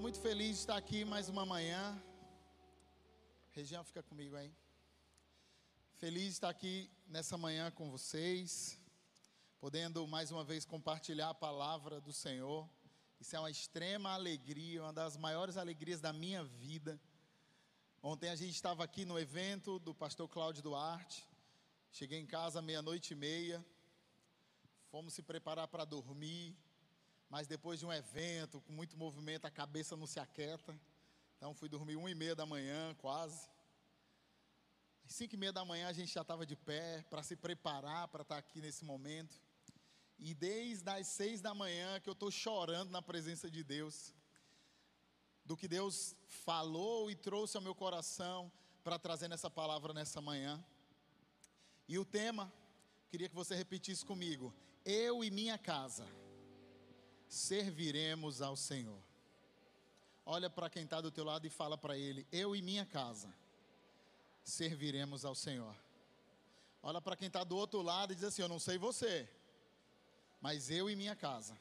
Estou muito feliz de estar aqui mais uma manhã. Região, fica comigo aí. Feliz de estar aqui nessa manhã com vocês, podendo mais uma vez compartilhar a palavra do Senhor. Isso é uma extrema alegria, uma das maiores alegrias da minha vida. Ontem a gente estava aqui no evento do pastor Cláudio Duarte. Cheguei em casa meia-noite e meia. Fomos se preparar para dormir mas depois de um evento com muito movimento, a cabeça não se aquieta. Então fui dormir uma e meia da manhã, quase. Às cinco e meia da manhã a gente já estava de pé para se preparar para estar aqui nesse momento. E desde as seis da manhã que eu estou chorando na presença de Deus, do que Deus falou e trouxe ao meu coração para trazer nessa palavra nessa manhã. E o tema, queria que você repetisse comigo: Eu e minha casa serviremos ao Senhor. Olha para quem está do teu lado e fala para ele: Eu e minha casa serviremos ao Senhor. Olha para quem está do outro lado e diz assim: Eu não sei você, mas eu e minha casa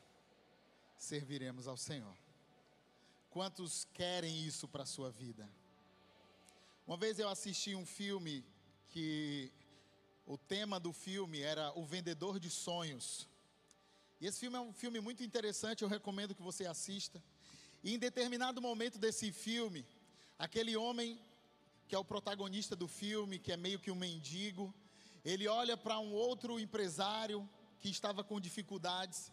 serviremos ao Senhor. Quantos querem isso para a sua vida? Uma vez eu assisti um filme que o tema do filme era O Vendedor de Sonhos. E esse filme é um filme muito interessante, eu recomendo que você assista. E em determinado momento desse filme, aquele homem que é o protagonista do filme, que é meio que um mendigo, ele olha para um outro empresário que estava com dificuldades,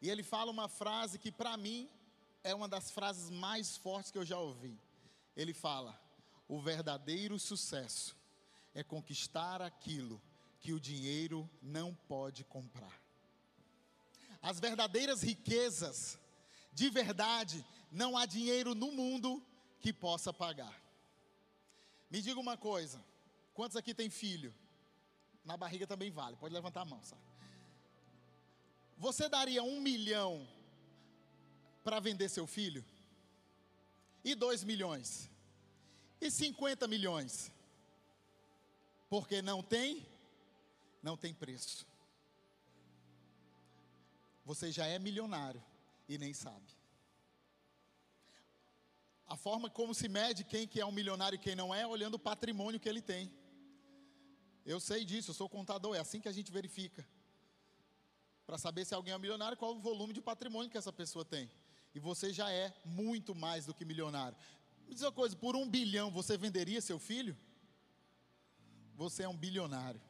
e ele fala uma frase que para mim é uma das frases mais fortes que eu já ouvi. Ele fala: "O verdadeiro sucesso é conquistar aquilo que o dinheiro não pode comprar." As verdadeiras riquezas, de verdade, não há dinheiro no mundo que possa pagar. Me diga uma coisa: quantos aqui tem filho? Na barriga também vale, pode levantar a mão, sabe? Você daria um milhão para vender seu filho? E dois milhões? E cinquenta milhões? Porque não tem, não tem preço você já é milionário e nem sabe. A forma como se mede quem que é um milionário e quem não é, olhando o patrimônio que ele tem. Eu sei disso, eu sou contador, é assim que a gente verifica. Para saber se alguém é milionário, qual o volume de patrimônio que essa pessoa tem. E você já é muito mais do que milionário. Me diz uma coisa, por um bilhão você venderia seu filho? Você é um bilionário.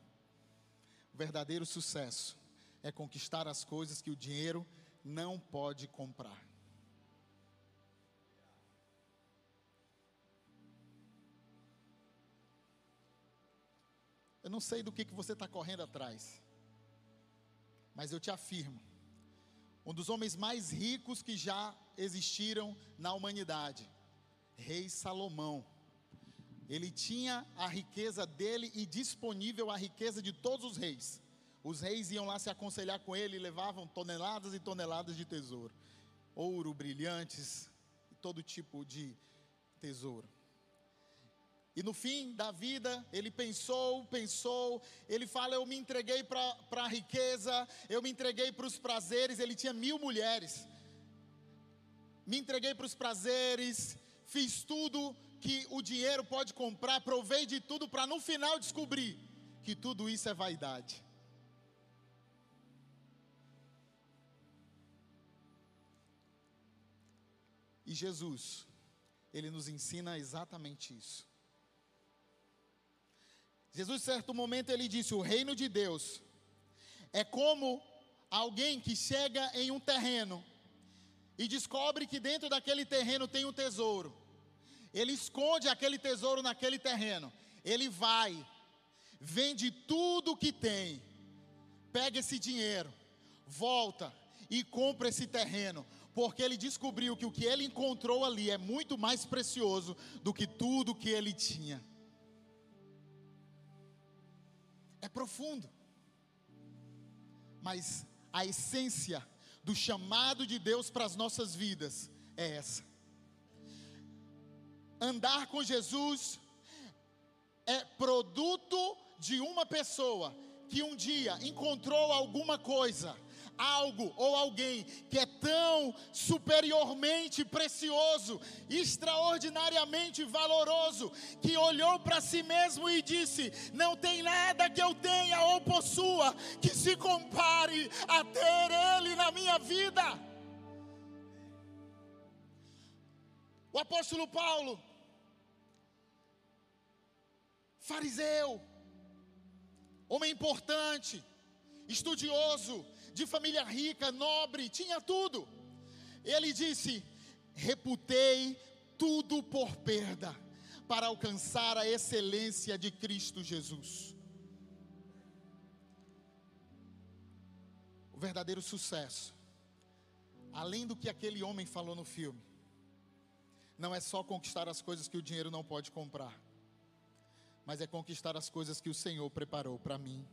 Verdadeiro sucesso é conquistar as coisas que o dinheiro não pode comprar. Eu não sei do que, que você está correndo atrás, mas eu te afirmo: um dos homens mais ricos que já existiram na humanidade, Rei Salomão, ele tinha a riqueza dele e disponível a riqueza de todos os reis. Os reis iam lá se aconselhar com ele e levavam toneladas e toneladas de tesouro, ouro, brilhantes, todo tipo de tesouro. E no fim da vida, ele pensou, pensou, ele fala: Eu me entreguei para a riqueza, eu me entreguei para os prazeres. Ele tinha mil mulheres, me entreguei para os prazeres, fiz tudo que o dinheiro pode comprar, provei de tudo para no final descobrir que tudo isso é vaidade. E Jesus, ele nos ensina exatamente isso. Jesus, certo momento, ele disse: O reino de Deus é como alguém que chega em um terreno e descobre que dentro daquele terreno tem um tesouro. Ele esconde aquele tesouro naquele terreno. Ele vai, vende tudo que tem, pega esse dinheiro, volta e compra esse terreno, porque ele descobriu que o que ele encontrou ali é muito mais precioso do que tudo que ele tinha. É profundo, mas a essência do chamado de Deus para as nossas vidas é essa. Andar com Jesus é produto de uma pessoa que um dia encontrou alguma coisa algo ou alguém que é tão superiormente precioso, extraordinariamente valoroso, que olhou para si mesmo e disse: Não tem nada que eu tenha ou possua que se compare a ter Ele na minha vida. O apóstolo Paulo, fariseu, homem importante, estudioso, de família rica, nobre, tinha tudo. Ele disse: reputei tudo por perda para alcançar a excelência de Cristo Jesus. O verdadeiro sucesso, além do que aquele homem falou no filme, não é só conquistar as coisas que o dinheiro não pode comprar, mas é conquistar as coisas que o Senhor preparou para mim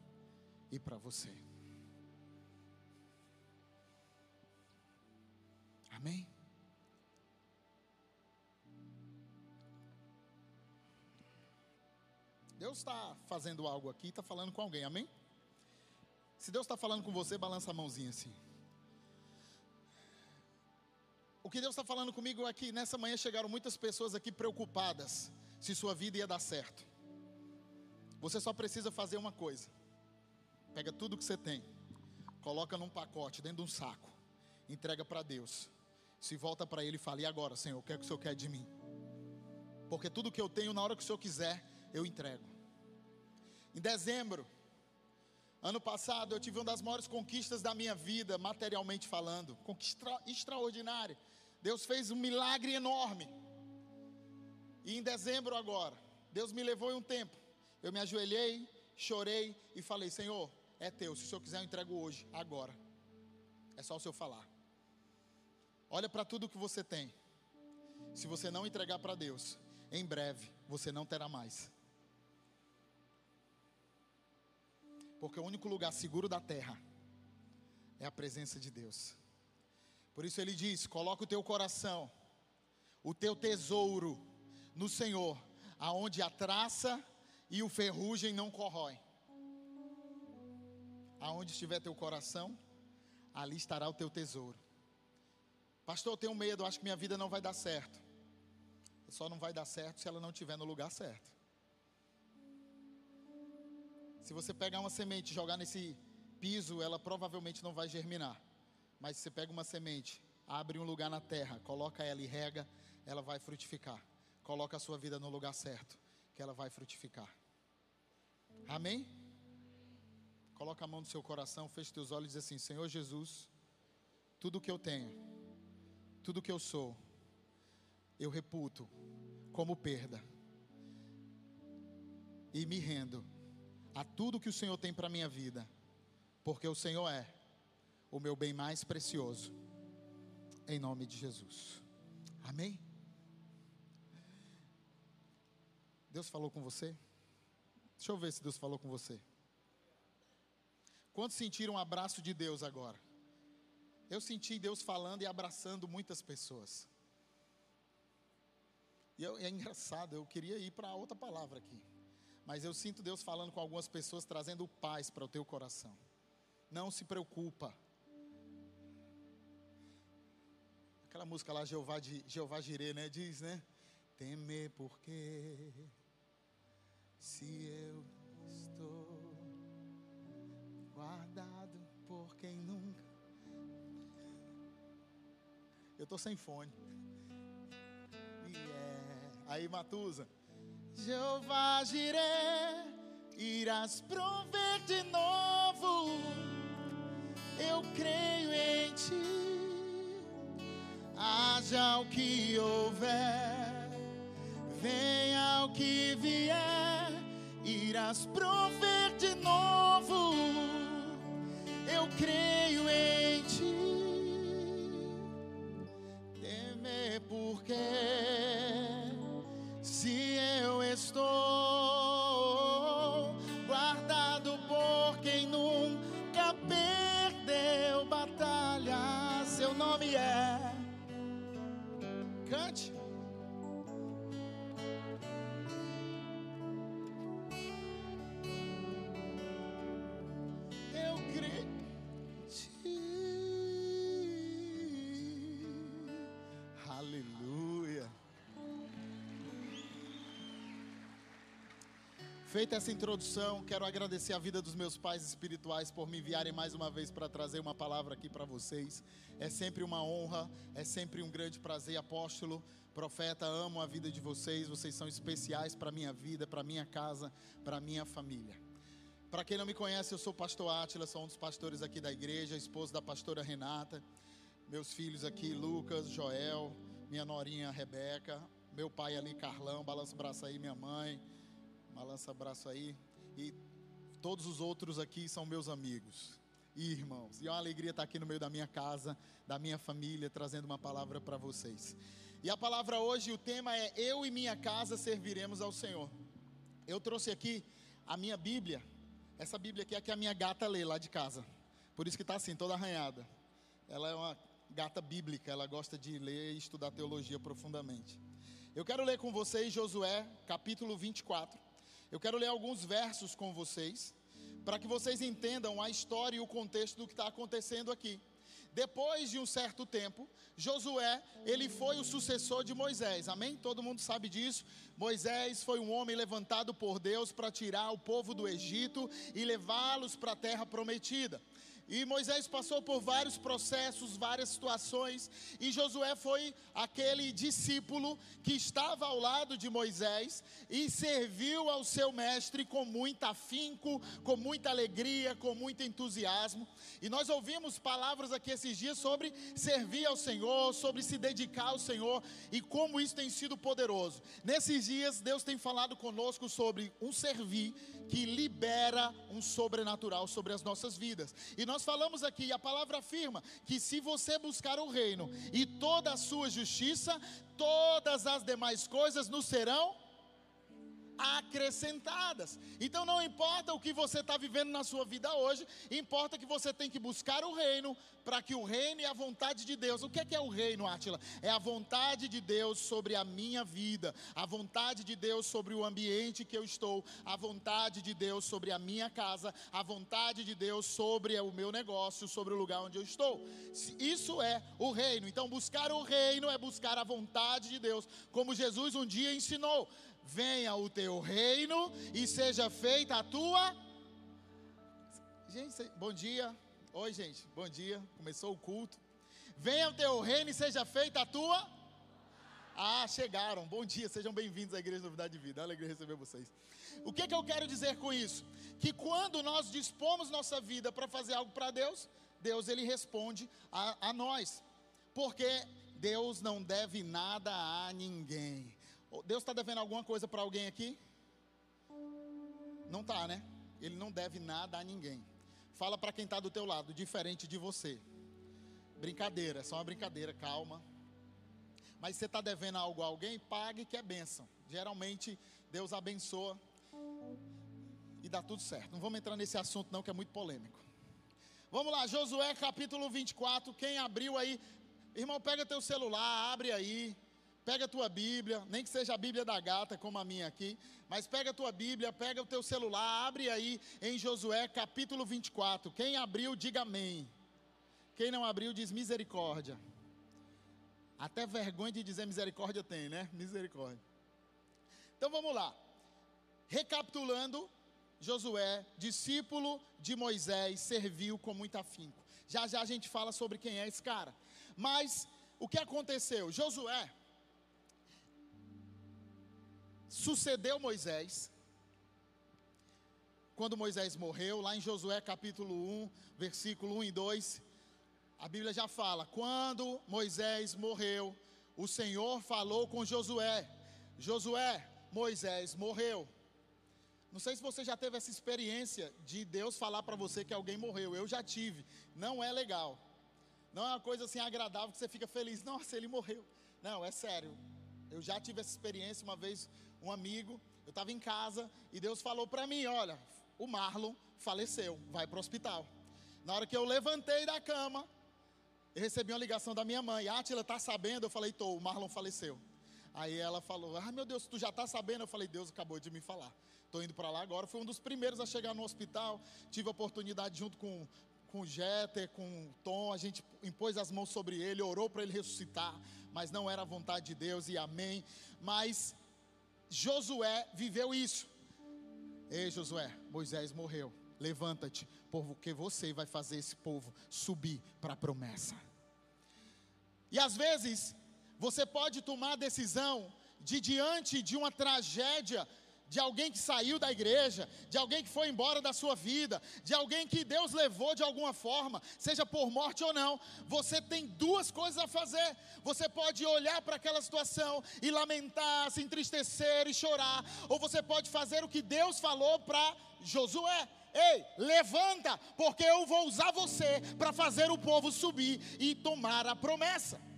e para você. Amém? Deus está fazendo algo aqui, está falando com alguém, amém? Se Deus está falando com você, balança a mãozinha assim. O que Deus está falando comigo é que nessa manhã chegaram muitas pessoas aqui preocupadas se sua vida ia dar certo. Você só precisa fazer uma coisa: pega tudo que você tem, coloca num pacote, dentro de um saco, entrega para Deus se volta para Ele e fala: E agora, Senhor, o que é que o Senhor quer de mim? Porque tudo que eu tenho, na hora que o Senhor quiser, eu entrego. Em dezembro, ano passado, eu tive uma das maiores conquistas da minha vida, materialmente falando, conquista extraordinária. Deus fez um milagre enorme. E em dezembro agora, Deus me levou em um tempo. Eu me ajoelhei, chorei e falei: Senhor, é teu. Se o Senhor quiser, eu entrego hoje, agora. É só o Senhor falar. Olha para tudo que você tem. Se você não entregar para Deus, em breve você não terá mais. Porque o único lugar seguro da terra é a presença de Deus. Por isso ele diz: coloca o teu coração, o teu tesouro no Senhor, aonde a traça e o ferrugem não corroem. Aonde estiver teu coração, ali estará o teu tesouro. Pastor, eu tenho medo, acho que minha vida não vai dar certo. Só não vai dar certo se ela não estiver no lugar certo. Se você pegar uma semente e jogar nesse piso, ela provavelmente não vai germinar. Mas se você pega uma semente, abre um lugar na terra, coloca ela e rega, ela vai frutificar. Coloca a sua vida no lugar certo, que ela vai frutificar. Amém? Coloca a mão no seu coração, feche teus olhos e diz assim: Senhor Jesus, tudo que eu tenho tudo que eu sou, eu reputo como perda. E me rendo a tudo que o Senhor tem para minha vida, porque o Senhor é o meu bem mais precioso, em nome de Jesus. Amém? Deus falou com você? Deixa eu ver se Deus falou com você. Quantos sentiram um abraço de Deus agora? Eu senti Deus falando e abraçando muitas pessoas. E eu, é engraçado, eu queria ir para outra palavra aqui. Mas eu sinto Deus falando com algumas pessoas, trazendo paz para o teu coração. Não se preocupa. Aquela música lá, Jeová, Jeová Jirê, né? Diz, né? Temer porque se eu estou guardado por quem nunca eu tô sem fone. Yeah. Aí, Matusa. Jeová Jiré, irás prover de novo. Eu creio em ti. Haja o que houver, venha o que vier, irás prover de novo. Feita essa introdução, quero agradecer a vida dos meus pais espirituais por me enviarem mais uma vez para trazer uma palavra aqui para vocês. É sempre uma honra, é sempre um grande prazer, apóstolo, profeta, amo a vida de vocês, vocês são especiais para minha vida, para minha casa, para minha família. Para quem não me conhece, eu sou o pastor Átila, sou um dos pastores aqui da igreja, esposo da pastora Renata, meus filhos aqui, Lucas, Joel, minha norinha Rebeca, meu pai ali, Carlão, balança o braço aí, minha mãe, balança o braço aí, e todos os outros aqui são meus amigos e irmãos, e é uma alegria estar aqui no meio da minha casa, da minha família, trazendo uma palavra para vocês. E a palavra hoje, o tema é Eu e minha casa serviremos ao Senhor. Eu trouxe aqui a minha Bíblia, essa Bíblia aqui é que a minha gata lê lá de casa. Por isso que está assim, toda arranhada. Ela é uma gata bíblica, ela gosta de ler e estudar teologia profundamente. Eu quero ler com vocês Josué, capítulo 24. Eu quero ler alguns versos com vocês, para que vocês entendam a história e o contexto do que está acontecendo aqui. Depois de um certo tempo, Josué, ele foi o sucessor de Moisés, amém? Todo mundo sabe disso. Moisés foi um homem levantado por Deus para tirar o povo do Egito e levá-los para a terra prometida. E Moisés passou por vários processos, várias situações, e Josué foi aquele discípulo que estava ao lado de Moisés e serviu ao seu mestre com muito afinco, com muita alegria, com muito entusiasmo. E nós ouvimos palavras aqui esses dias sobre servir ao Senhor, sobre se dedicar ao Senhor e como isso tem sido poderoso. Nesses dias, Deus tem falado conosco sobre um servir que libera um sobrenatural sobre as nossas vidas. E nós falamos aqui, a palavra afirma que se você buscar o reino e toda a sua justiça, todas as demais coisas nos serão acrescentadas. Então não importa o que você está vivendo na sua vida hoje, importa que você tem que buscar o reino para que o reino e a vontade de Deus. O que é, que é o reino, Átila? É a vontade de Deus sobre a minha vida, a vontade de Deus sobre o ambiente que eu estou, a vontade de Deus sobre a minha casa, a vontade de Deus sobre o meu negócio, sobre o lugar onde eu estou. Isso é o reino. Então buscar o reino é buscar a vontade de Deus, como Jesus um dia ensinou venha o teu reino e seja feita a tua. Gente, bom dia. Oi, gente, bom dia. Começou o culto. Venha o teu reino e seja feita a tua. Ah, chegaram. Bom dia, sejam bem-vindos à Igreja Novidade de Vida. Alegria receber vocês. O que, que eu quero dizer com isso? Que quando nós dispomos nossa vida para fazer algo para Deus, Deus ele responde a, a nós. Porque Deus não deve nada a ninguém. Deus está devendo alguma coisa para alguém aqui? Não está, né? Ele não deve nada a ninguém. Fala para quem está do teu lado, diferente de você. Brincadeira, é só uma brincadeira, calma. Mas você está devendo algo a alguém, pague que é bênção. Geralmente Deus abençoa e dá tudo certo. Não vamos entrar nesse assunto não, que é muito polêmico. Vamos lá, Josué capítulo 24. Quem abriu aí, irmão, pega teu celular, abre aí. Pega a tua Bíblia, nem que seja a Bíblia da gata, como a minha aqui, mas pega a tua Bíblia, pega o teu celular, abre aí em Josué capítulo 24. Quem abriu, diga amém. Quem não abriu, diz misericórdia. Até vergonha de dizer misericórdia tem, né? Misericórdia. Então vamos lá. Recapitulando, Josué, discípulo de Moisés, serviu com muito afinco. Já já a gente fala sobre quem é esse cara. Mas o que aconteceu? Josué, sucedeu Moisés. Quando Moisés morreu, lá em Josué capítulo 1, versículo 1 e 2, a Bíblia já fala: quando Moisés morreu, o Senhor falou com Josué: Josué, Moisés morreu. Não sei se você já teve essa experiência de Deus falar para você que alguém morreu. Eu já tive. Não é legal. Não é uma coisa assim agradável que você fica feliz. Nossa, ele morreu. Não, é sério. Eu já tive essa experiência uma vez um amigo, eu estava em casa e Deus falou para mim: olha, o Marlon faleceu, vai para o hospital. Na hora que eu levantei da cama, eu recebi uma ligação da minha mãe: Átila, tá sabendo? Eu falei: tô, o Marlon faleceu. Aí ela falou: Ah, meu Deus, tu já está sabendo? Eu falei: Deus acabou de me falar. Estou indo para lá agora. Fui um dos primeiros a chegar no hospital. Tive a oportunidade, junto com, com o Jeter, com o Tom, a gente impôs as mãos sobre ele, orou para ele ressuscitar. Mas não era a vontade de Deus, e amém. Mas Josué viveu isso. Ei, Josué, Moisés morreu. Levanta-te, porque você vai fazer esse povo subir para a promessa. E às vezes, você pode tomar a decisão de diante de uma tragédia de alguém que saiu da igreja, de alguém que foi embora da sua vida, de alguém que Deus levou de alguma forma, seja por morte ou não, você tem duas coisas a fazer. Você pode olhar para aquela situação e lamentar, se entristecer e chorar, ou você pode fazer o que Deus falou para Josué. Ei, levanta, porque eu vou usar você para fazer o povo subir e tomar a promessa.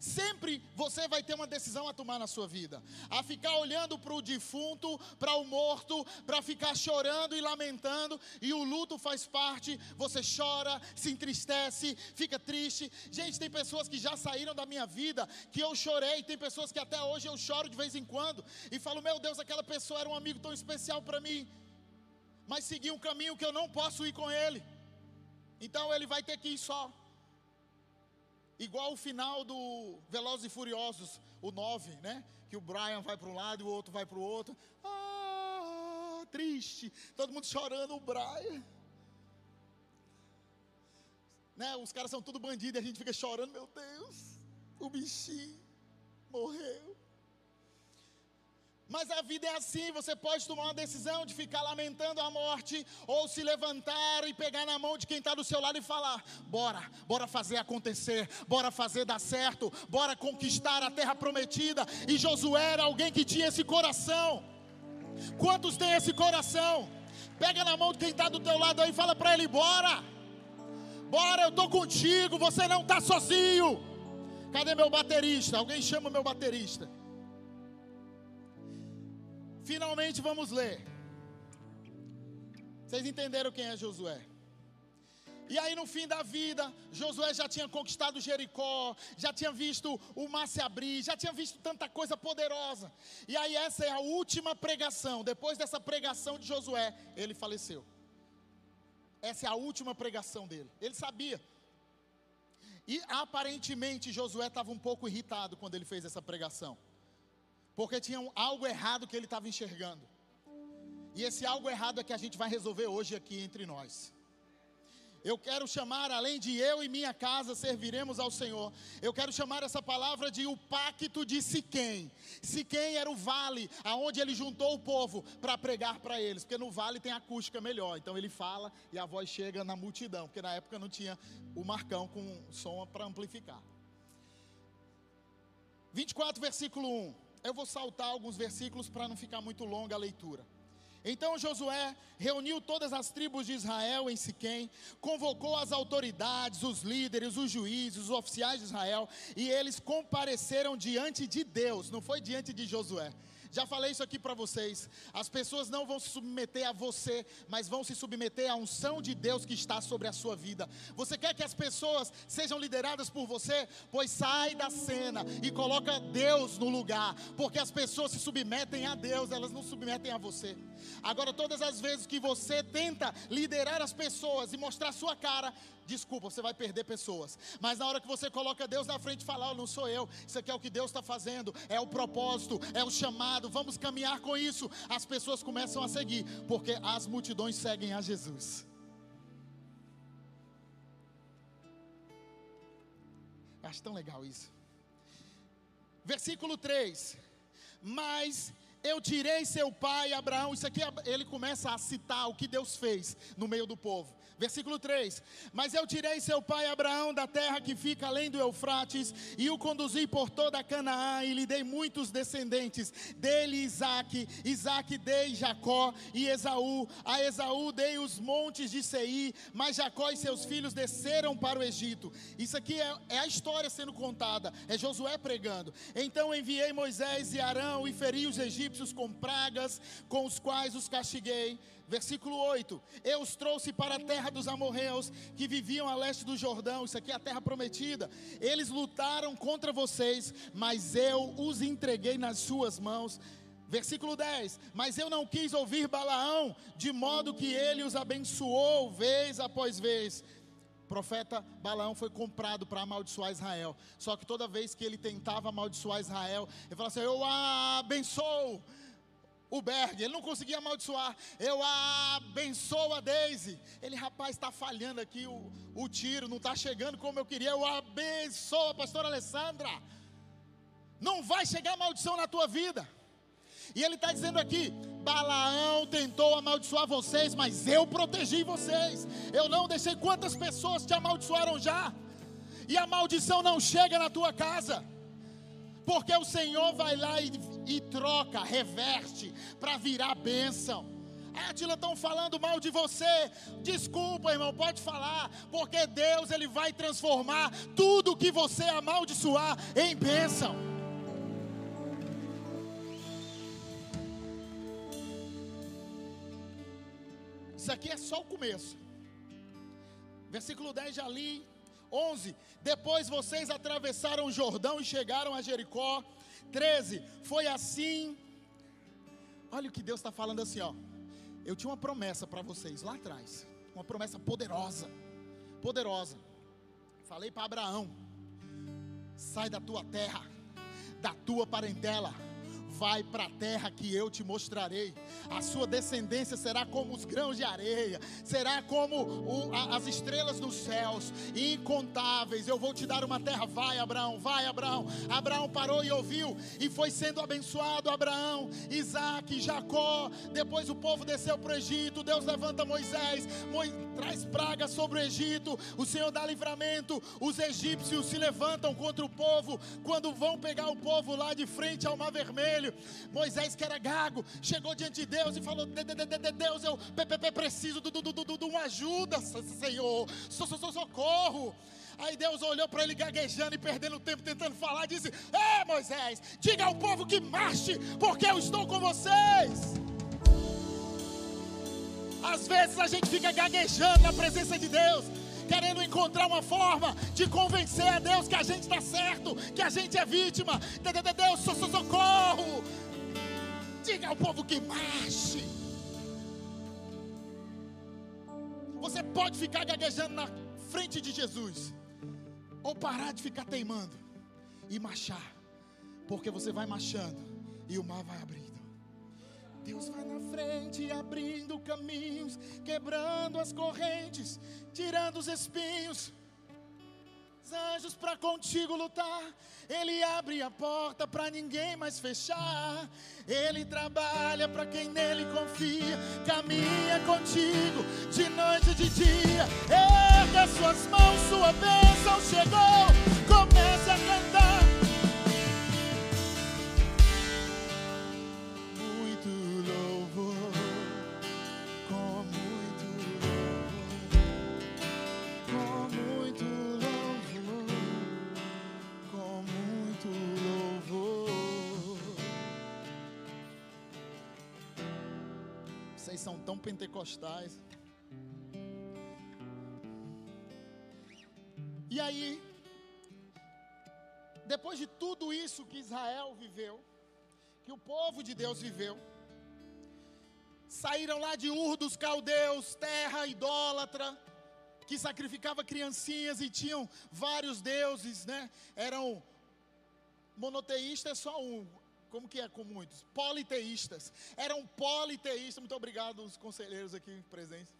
Sempre você vai ter uma decisão a tomar na sua vida: a ficar olhando para o defunto, para o morto, para ficar chorando e lamentando, e o luto faz parte. Você chora, se entristece, fica triste. Gente, tem pessoas que já saíram da minha vida que eu chorei, tem pessoas que até hoje eu choro de vez em quando e falo: Meu Deus, aquela pessoa era um amigo tão especial para mim, mas segui um caminho que eu não posso ir com ele, então ele vai ter que ir só. Igual o final do Velozes e Furiosos, o 9, né? Que o Brian vai para um lado e o outro vai para o outro. Ah, triste. Todo mundo chorando, o Brian. Né? Os caras são tudo bandidos e a gente fica chorando, meu Deus. O bichinho morreu. Mas a vida é assim, você pode tomar uma decisão de ficar lamentando a morte, ou se levantar e pegar na mão de quem está do seu lado e falar: bora, bora fazer acontecer, bora fazer dar certo, bora conquistar a terra prometida. E Josué era alguém que tinha esse coração. Quantos têm esse coração? Pega na mão de quem está do teu lado aí e fala para ele: bora, bora, eu estou contigo, você não está sozinho. Cadê meu baterista? Alguém chama meu baterista. Finalmente vamos ler. Vocês entenderam quem é Josué? E aí no fim da vida, Josué já tinha conquistado Jericó, já tinha visto o mar se abrir, já tinha visto tanta coisa poderosa. E aí essa é a última pregação. Depois dessa pregação de Josué, ele faleceu. Essa é a última pregação dele. Ele sabia. E aparentemente Josué estava um pouco irritado quando ele fez essa pregação porque tinha algo errado que ele estava enxergando. E esse algo errado é que a gente vai resolver hoje aqui entre nós. Eu quero chamar, além de eu e minha casa serviremos ao Senhor, eu quero chamar essa palavra de o pacto de Siquém. Siquém era o vale aonde ele juntou o povo para pregar para eles, porque no vale tem acústica melhor. Então ele fala e a voz chega na multidão, porque na época não tinha o marcão com som para amplificar. 24, versículo 1 eu vou saltar alguns versículos para não ficar muito longa a leitura. Então Josué reuniu todas as tribos de Israel em Siquém, convocou as autoridades, os líderes, os juízes, os oficiais de Israel, e eles compareceram diante de Deus, não foi diante de Josué. Já falei isso aqui para vocês. As pessoas não vão se submeter a você, mas vão se submeter à unção de Deus que está sobre a sua vida. Você quer que as pessoas sejam lideradas por você? Pois sai da cena e coloca Deus no lugar, porque as pessoas se submetem a Deus, elas não submetem a você. Agora, todas as vezes que você tenta liderar as pessoas e mostrar sua cara, desculpa, você vai perder pessoas. Mas na hora que você coloca Deus na frente e fala, oh, não sou eu, isso aqui é o que Deus está fazendo, é o propósito, é o chamado, vamos caminhar com isso. As pessoas começam a seguir, porque as multidões seguem a Jesus. Acho tão legal isso. Versículo 3: Mas eu tirei seu pai Abraão. Isso aqui ele começa a citar o que Deus fez no meio do povo. Versículo 3: Mas eu tirei seu pai Abraão da terra que fica além do Eufrates, e o conduzi por toda Canaã, e lhe dei muitos descendentes. Dele Isaac, Isaac dei Jacó e Esaú. A Esaú dei os montes de Seir, mas Jacó e seus filhos desceram para o Egito. Isso aqui é, é a história sendo contada, é Josué pregando. Então enviei Moisés e Arão e feri os egípcios com pragas, com os quais os castiguei Versículo 8: Eu os trouxe para a terra dos amorreus que viviam a leste do Jordão. Isso aqui é a terra prometida. Eles lutaram contra vocês, mas eu os entreguei nas suas mãos. Versículo 10: Mas eu não quis ouvir Balaão, de modo que ele os abençoou vez após vez. O profeta Balaão foi comprado para amaldiçoar Israel. Só que toda vez que ele tentava amaldiçoar Israel, ele falava assim: Eu abençoo o Berg, ele não conseguia amaldiçoar. Eu abençoo a Daisy. Ele, rapaz, está falhando aqui o, o tiro, não está chegando como eu queria. Eu abençoo a pastora Alessandra. Não vai chegar maldição na tua vida. E ele está dizendo aqui: Balaão tentou amaldiçoar vocês, mas eu protegi vocês. Eu não deixei quantas pessoas te amaldiçoaram já. E a maldição não chega na tua casa. Porque o Senhor vai lá e, e troca, reverte, para virar bênção. Ah, Tila, estão falando mal de você. Desculpa, irmão, pode falar, porque Deus ele vai transformar tudo que você amaldiçoar em bênção. Isso aqui é só o começo. Versículo 10 já li. 11. Depois vocês atravessaram o Jordão e chegaram a Jericó. 13. Foi assim. Olha o que Deus está falando assim, ó. Eu tinha uma promessa para vocês lá atrás. Uma promessa poderosa. Poderosa. Falei para Abraão: sai da tua terra, da tua parentela vai para a terra que eu te mostrarei. A sua descendência será como os grãos de areia, será como o, a, as estrelas dos céus, incontáveis. Eu vou te dar uma terra. Vai, Abraão, vai, Abraão. Abraão parou e ouviu, e foi sendo abençoado. Abraão, Isaac, Jacó. Depois o povo desceu para o Egito. Deus levanta Moisés, Moisés traz praga sobre o Egito. O Senhor dá livramento. Os egípcios se levantam contra o povo quando vão pegar o povo lá de frente ao Mar Vermelho. Moisés, que era gago, chegou diante de Deus e falou: Deus, eu preciso de uma ajuda, Senhor, socorro. Aí Deus olhou para ele gaguejando e perdendo tempo tentando falar, disse: É Moisés, diga ao povo que marche, porque eu estou com vocês. Às vezes a gente fica gaguejando na presença de Deus, querendo encontrar uma forma de convencer a Deus que a gente está certo, que a gente é vítima. Deus, socorro. Diga ao povo que marche. Você pode ficar gaguejando na frente de Jesus, ou parar de ficar teimando e marchar, porque você vai marchando e o mar vai abrindo. Deus vai na frente, abrindo caminhos, quebrando as correntes, tirando os espinhos. Os anjos para contigo lutar, Ele abre a porta para ninguém mais fechar. Ele trabalha para quem nele confia, caminha contigo de noite e de dia. Erga suas mãos, sua bênção chegou. Comece a cantar. São tão pentecostais. E aí, depois de tudo isso que Israel viveu, que o povo de Deus viveu, saíram lá de Ur dos caldeus, terra idólatra, que sacrificava criancinhas e tinham vários deuses, né? Eram monoteístas só um, como que é com muitos? Politeístas. Eram politeístas. Muito obrigado os conselheiros aqui presentes.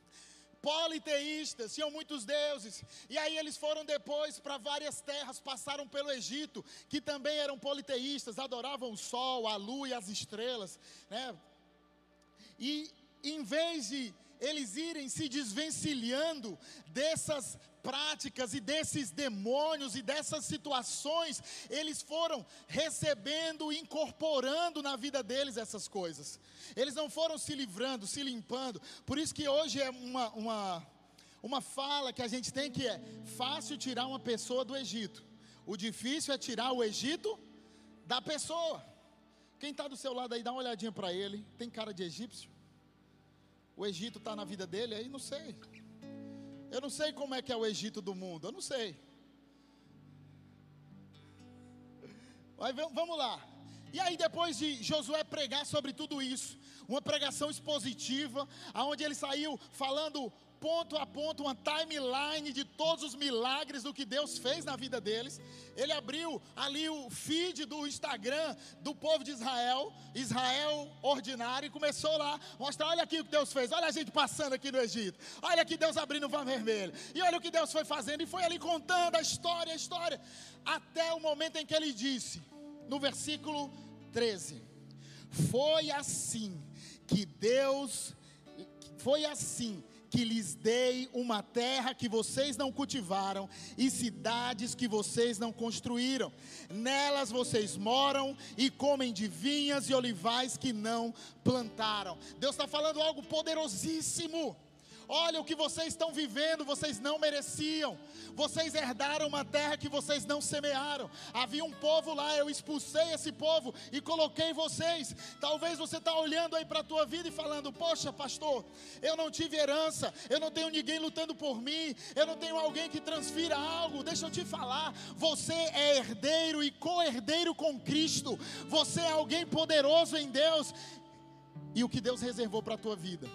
Politeístas, tinham muitos deuses. E aí eles foram depois para várias terras, passaram pelo Egito, que também eram politeístas, adoravam o sol, a lua e as estrelas, né? E em vez de eles irem se desvencilhando dessas práticas e desses demônios e dessas situações, eles foram recebendo, incorporando na vida deles essas coisas. Eles não foram se livrando, se limpando. Por isso que hoje é uma, uma, uma fala que a gente tem que é fácil tirar uma pessoa do Egito. O difícil é tirar o Egito da pessoa. Quem está do seu lado aí, dá uma olhadinha para ele. Tem cara de egípcio? O Egito está na vida dele aí? Não sei. Eu não sei como é que é o Egito do mundo, eu não sei. Mas vamos lá. E aí, depois de Josué pregar sobre tudo isso, uma pregação expositiva, aonde ele saiu falando ponto a ponto, uma timeline de todos os milagres do que Deus fez na vida deles. Ele abriu ali o feed do Instagram do povo de Israel, Israel ordinário, e começou lá mostrar: olha aqui o que Deus fez, olha a gente passando aqui no Egito, olha aqui Deus abrindo o Mar Vermelho, e olha o que Deus foi fazendo, e foi ali contando a história, a história, até o momento em que ele disse, no versículo 13: Foi assim que Deus, foi assim que lhes dei uma terra que vocês não cultivaram e cidades que vocês não construíram. Nelas vocês moram e comem de vinhas e olivais que não plantaram. Deus está falando algo poderosíssimo. Olha o que vocês estão vivendo, vocês não mereciam. Vocês herdaram uma terra que vocês não semearam. Havia um povo lá, eu expulsei esse povo e coloquei vocês. Talvez você está olhando aí para a tua vida e falando: Poxa, pastor, eu não tive herança, eu não tenho ninguém lutando por mim, eu não tenho alguém que transfira algo. Deixa eu te falar: você é herdeiro e co-herdeiro com Cristo. Você é alguém poderoso em Deus. E o que Deus reservou para a tua vida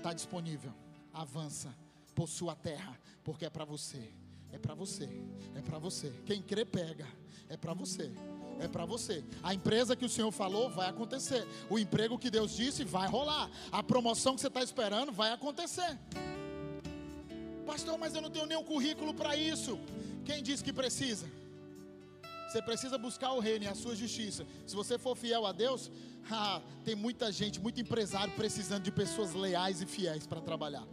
está disponível. Avança, possua a terra, porque é para você. É para você, é para você. Quem crê, pega. É para você, é para você. A empresa que o Senhor falou vai acontecer. O emprego que Deus disse vai rolar. A promoção que você está esperando vai acontecer. Pastor, mas eu não tenho nenhum currículo para isso. Quem disse que precisa? Você precisa buscar o reino e a sua justiça. Se você for fiel a Deus, ah, tem muita gente, muito empresário precisando de pessoas leais e fiéis para trabalhar.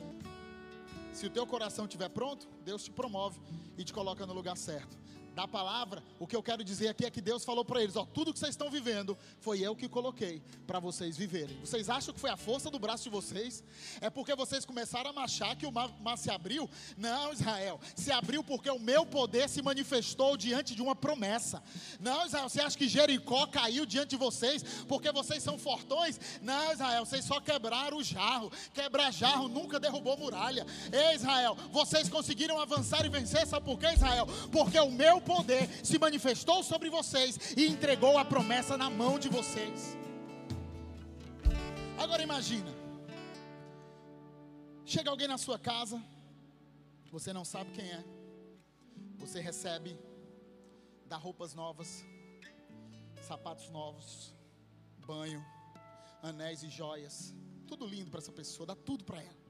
Se o teu coração estiver pronto, Deus te promove e te coloca no lugar certo da palavra, o que eu quero dizer aqui é que Deus falou para eles: ó, tudo que vocês estão vivendo foi eu que coloquei para vocês viverem. Vocês acham que foi a força do braço de vocês? É porque vocês começaram a achar que o mar, mar se abriu? Não, Israel, se abriu porque o meu poder se manifestou diante de uma promessa. Não, Israel, você acha que Jericó caiu diante de vocês porque vocês são fortões? Não, Israel, vocês só quebraram o jarro. Quebrar jarro nunca derrubou muralha. Ei, Israel, vocês conseguiram avançar e vencer, sabe por quê, Israel? Porque o meu poder se manifestou sobre vocês e entregou a promessa na mão de vocês. Agora imagina, chega alguém na sua casa, você não sabe quem é, você recebe, dá roupas novas, sapatos novos, banho, anéis e joias, tudo lindo para essa pessoa, dá tudo para ela,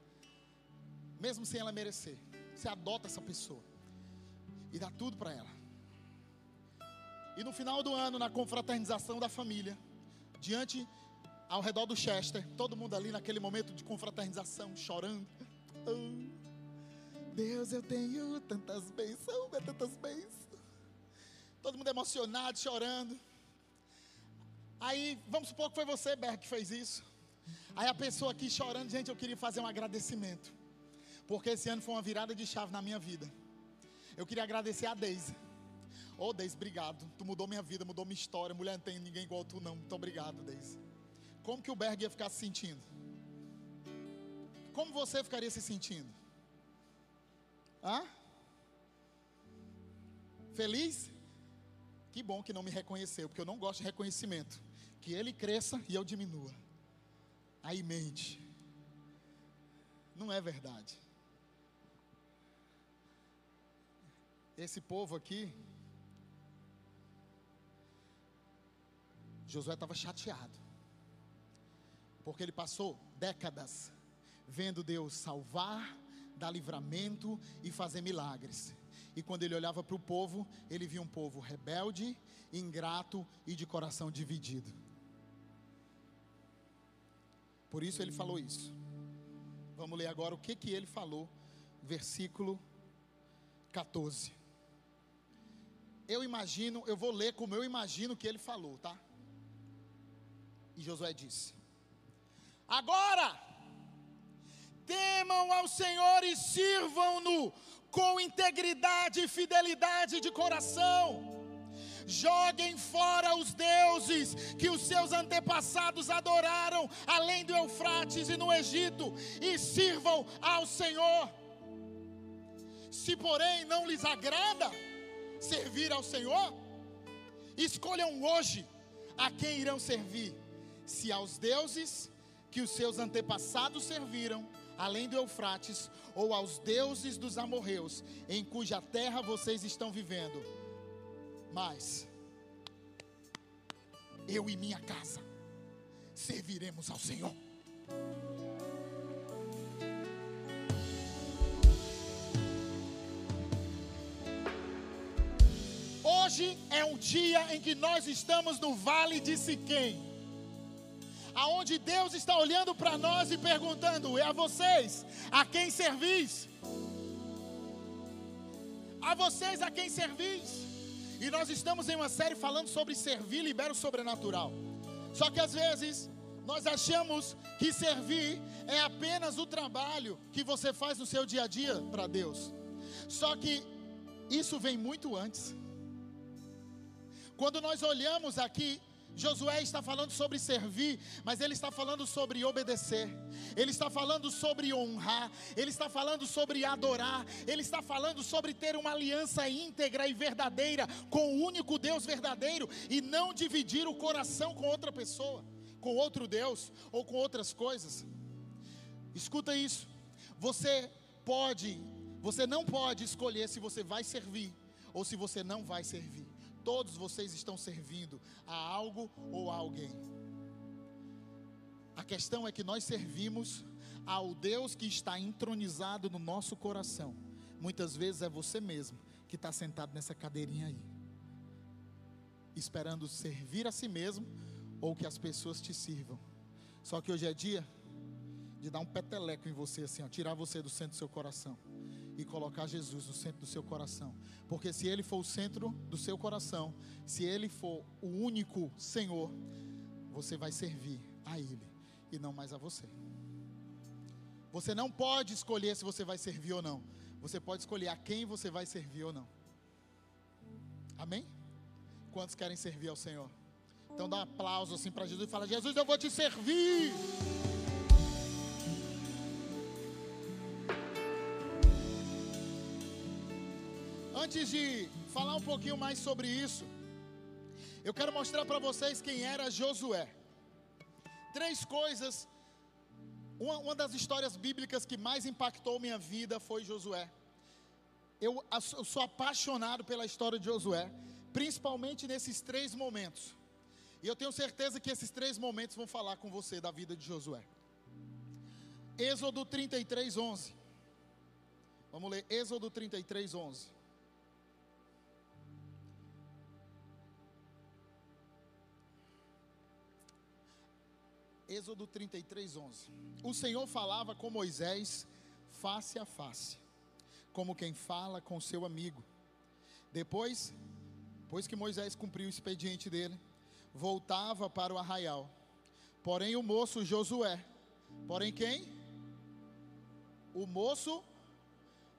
mesmo sem ela merecer. Você adota essa pessoa e dá tudo para ela. E no final do ano, na confraternização da família, diante, ao redor do Chester, todo mundo ali naquele momento de confraternização, chorando. Oh, Deus, eu tenho tantas bênçãos, é tantas bênçãos. Todo mundo emocionado, chorando. Aí, vamos supor que foi você, Berg, que fez isso. Aí a pessoa aqui chorando, gente, eu queria fazer um agradecimento. Porque esse ano foi uma virada de chave na minha vida. Eu queria agradecer a Deise Oh, Deis, obrigado. Tu mudou minha vida, mudou minha história. Mulher não tem ninguém igual tu, não. Muito obrigado, Deis. Como que o Berg ia ficar se sentindo? Como você ficaria se sentindo? Hã? Feliz? Que bom que não me reconheceu, porque eu não gosto de reconhecimento. Que ele cresça e eu diminua. Aí mente. Não é verdade. Esse povo aqui, Josué estava chateado, porque ele passou décadas vendo Deus salvar, dar livramento e fazer milagres. E quando ele olhava para o povo, ele via um povo rebelde, ingrato e de coração dividido. Por isso ele falou isso. Vamos ler agora o que, que ele falou, versículo 14. Eu imagino, eu vou ler como eu imagino que ele falou, tá? E Josué disse: Agora, temam ao Senhor e sirvam-no com integridade e fidelidade de coração. Joguem fora os deuses que os seus antepassados adoraram, além do Eufrates e no Egito, e sirvam ao Senhor. Se, porém, não lhes agrada servir ao Senhor, escolham hoje a quem irão servir se aos deuses que os seus antepassados serviram, além do Eufrates, ou aos deuses dos amorreus, em cuja terra vocês estão vivendo. Mas eu e minha casa serviremos ao Senhor. Hoje é um dia em que nós estamos no vale de Siquém aonde Deus está olhando para nós e perguntando: é a vocês a quem servis? A vocês a quem servis? E nós estamos em uma série falando sobre servir libera o sobrenatural. Só que às vezes nós achamos que servir é apenas o trabalho que você faz no seu dia a dia para Deus. Só que isso vem muito antes. Quando nós olhamos aqui Josué está falando sobre servir, mas ele está falando sobre obedecer, ele está falando sobre honrar, ele está falando sobre adorar, ele está falando sobre ter uma aliança íntegra e verdadeira com o único Deus verdadeiro e não dividir o coração com outra pessoa, com outro Deus ou com outras coisas. Escuta isso, você pode, você não pode escolher se você vai servir ou se você não vai servir todos vocês estão servindo a algo ou a alguém. A questão é que nós servimos ao Deus que está entronizado no nosso coração. Muitas vezes é você mesmo que está sentado nessa cadeirinha aí, esperando servir a si mesmo ou que as pessoas te sirvam. Só que hoje é dia de dar um peteleco em você, assim, ó, tirar você do centro do seu coração e colocar Jesus no centro do seu coração. Porque se Ele for o centro do seu coração, se Ele for o único Senhor, você vai servir a Ele e não mais a você. Você não pode escolher se você vai servir ou não. Você pode escolher a quem você vai servir ou não. Amém? Quantos querem servir ao Senhor? Então dá um aplauso assim para Jesus e fala: Jesus, eu vou te servir. Antes de falar um pouquinho mais sobre isso, eu quero mostrar para vocês quem era Josué. Três coisas. Uma, uma, das histórias bíblicas que mais impactou minha vida foi Josué. Eu, eu sou apaixonado pela história de Josué, principalmente nesses três momentos. E eu tenho certeza que esses três momentos vão falar com você da vida de Josué. Êxodo 33, 11. Vamos ler Êxodo 33, 11. Êxodo 33, 11. O Senhor falava com Moisés face a face, como quem fala com seu amigo. Depois, pois que Moisés cumpriu o expediente dele, voltava para o arraial. Porém, o moço Josué, porém quem? O moço,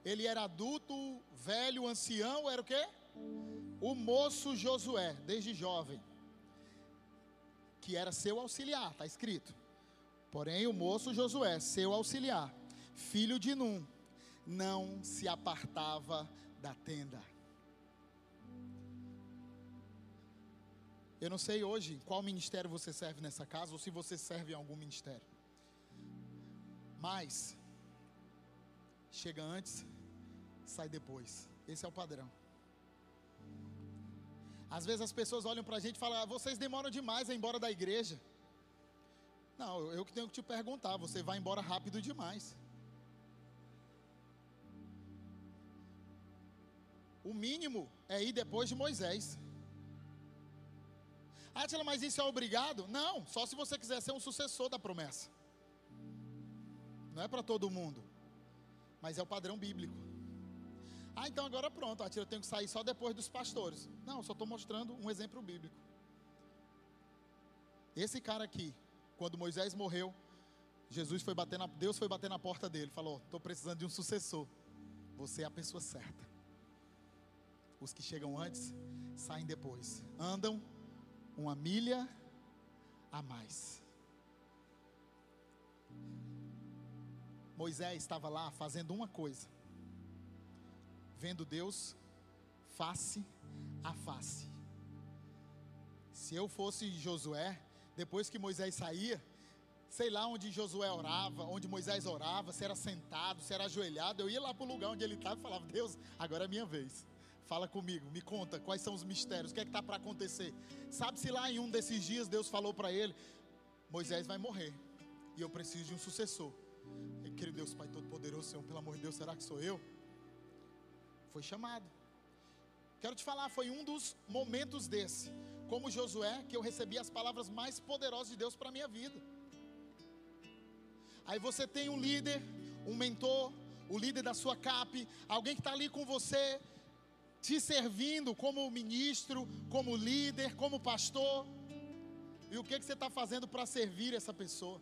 ele era adulto, velho, ancião, era o quê? O moço Josué, desde jovem que era seu auxiliar, está escrito. Porém, o moço Josué, seu auxiliar, filho de Num, não se apartava da tenda. Eu não sei hoje qual ministério você serve nessa casa ou se você serve em algum ministério. Mas chega antes, sai depois. Esse é o padrão. Às vezes as pessoas olham para a gente e falam: ah, vocês demoram demais a ir embora da igreja. Não, eu que tenho que te perguntar: você vai embora rápido demais. O mínimo é ir depois de Moisés. Ah, Tila, mas isso é obrigado? Não, só se você quiser ser um sucessor da promessa. Não é para todo mundo, mas é o padrão bíblico. Ah, então agora pronto, eu tenho que sair só depois dos pastores. Não, só estou mostrando um exemplo bíblico. Esse cara aqui, quando Moisés morreu, Jesus foi bater na, Deus foi bater na porta dele, falou: "Estou precisando de um sucessor. Você é a pessoa certa." Os que chegam antes saem depois. Andam uma milha a mais. Moisés estava lá fazendo uma coisa vendo Deus face a face. Se eu fosse Josué, depois que Moisés saía, sei lá onde Josué orava, onde Moisés orava, se era sentado, se era ajoelhado, eu ia lá para o lugar onde ele estava e falava: Deus, agora é minha vez. Fala comigo, me conta quais são os mistérios, o que é que está para acontecer. Sabe-se lá em um desses dias Deus falou para ele: Moisés vai morrer e eu preciso de um sucessor. E, querido Deus, Pai Todo-Poderoso, Senhor, pelo amor de Deus, será que sou eu? Foi chamado. Quero te falar, foi um dos momentos desse, como Josué, que eu recebi as palavras mais poderosas de Deus para a minha vida. Aí você tem um líder, um mentor, o líder da sua CAP, alguém que está ali com você, te servindo como ministro, como líder, como pastor. E o que, que você está fazendo para servir essa pessoa?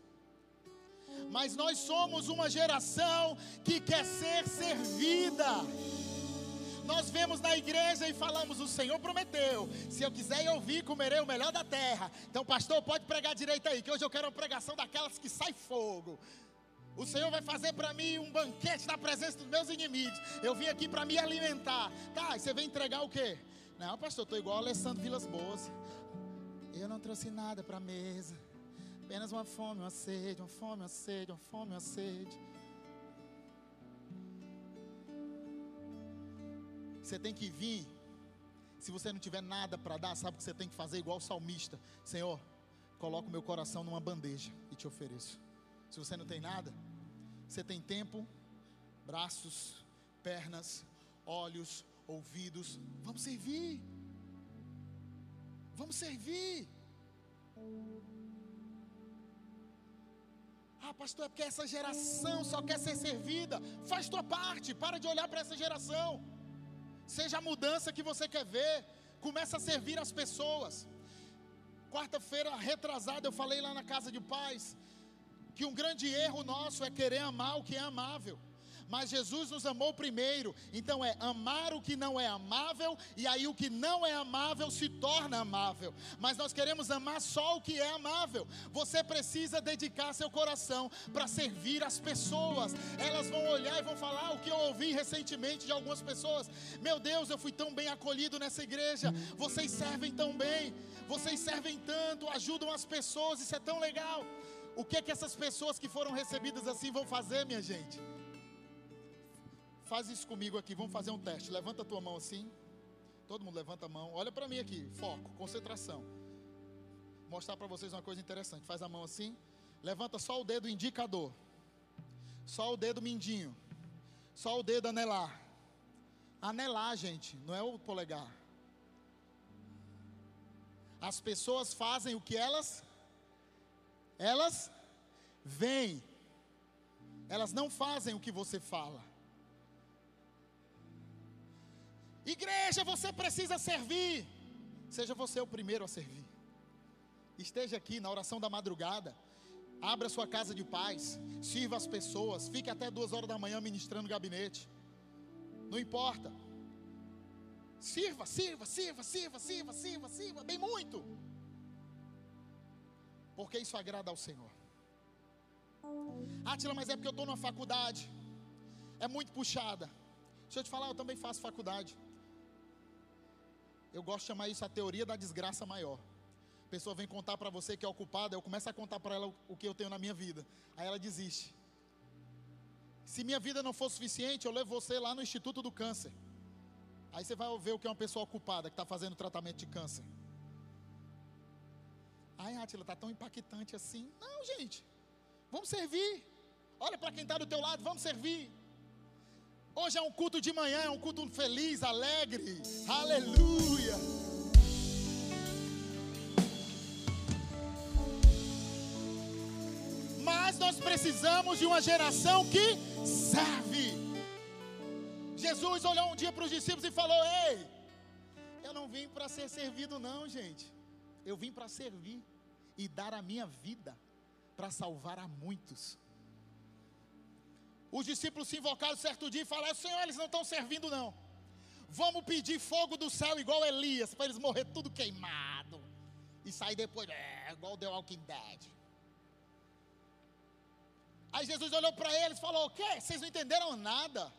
Mas nós somos uma geração que quer ser servida. Nós vemos na igreja e falamos: o Senhor prometeu. Se eu quiser ouvir, comerei o melhor da terra. Então, pastor, pode pregar direito aí, que hoje eu quero uma pregação daquelas que sai fogo. O Senhor vai fazer para mim um banquete na presença dos meus inimigos. Eu vim aqui para me alimentar. Tá, e você vem entregar o quê? Não, pastor, estou igual Alessandro Vilas Boas. Eu não trouxe nada para a mesa. Apenas uma fome, uma sede, uma fome, uma sede, uma fome, uma sede. Você tem que vir. Se você não tiver nada para dar, sabe o que você tem que fazer? Igual o salmista: Senhor, coloco meu coração numa bandeja e te ofereço. Se você não tem nada, você tem tempo, braços, pernas, olhos, ouvidos. Vamos servir. Vamos servir. Ah, pastor, é porque essa geração só quer ser servida. Faz tua parte, para de olhar para essa geração. Seja a mudança que você quer ver. Começa a servir as pessoas. Quarta-feira retrasada eu falei lá na casa de paz que um grande erro nosso é querer amar o que é amável. Mas Jesus nos amou primeiro, então é amar o que não é amável, e aí o que não é amável se torna amável. Mas nós queremos amar só o que é amável. Você precisa dedicar seu coração para servir as pessoas. Elas vão olhar e vão falar o que eu ouvi recentemente de algumas pessoas: Meu Deus, eu fui tão bem acolhido nessa igreja. Vocês servem tão bem, vocês servem tanto, ajudam as pessoas, isso é tão legal. O que é que essas pessoas que foram recebidas assim vão fazer, minha gente? Faz isso comigo aqui, vamos fazer um teste. Levanta a tua mão assim. Todo mundo levanta a mão. Olha para mim aqui, foco, concentração. Mostrar para vocês uma coisa interessante. Faz a mão assim. Levanta só o dedo indicador. Só o dedo mindinho. Só o dedo anelar. Anelar, gente, não é o polegar. As pessoas fazem o que elas elas vêm, elas não fazem o que você fala. Igreja, você precisa servir. Seja você o primeiro a servir. Esteja aqui na oração da madrugada. Abra sua casa de paz. Sirva as pessoas. Fique até duas horas da manhã ministrando gabinete. Não importa. Sirva, sirva, sirva, sirva, sirva, sirva, sirva, bem muito porque isso agrada ao Senhor. Átila, mas é porque eu estou numa faculdade, é muito puxada. Deixa eu te falar, eu também faço faculdade. Eu gosto de chamar isso a teoria da desgraça maior. A pessoa vem contar para você que é ocupada, eu começo a contar para ela o que eu tenho na minha vida. Aí ela desiste. Se minha vida não for suficiente, eu levo você lá no Instituto do Câncer. Aí você vai ver o que é uma pessoa ocupada que está fazendo tratamento de câncer. Ai, Átila, está tão impactante assim. Não, gente. Vamos servir. Olha para quem está do teu lado, vamos servir. Hoje é um culto de manhã, é um culto feliz, alegre. Aleluia. Mas nós precisamos de uma geração que serve. Jesus olhou um dia para os discípulos e falou: Ei, eu não vim para ser servido, não, gente. Eu vim para servir e dar a minha vida para salvar a muitos. Os discípulos se invocaram certo dia e falaram: Senhor, eles não estão servindo, não. Vamos pedir fogo do céu, igual Elias, para eles morrer tudo queimado. E sair depois, é, igual The Walking Dead. Aí Jesus olhou para eles e falou: O quê? Vocês não entenderam nada.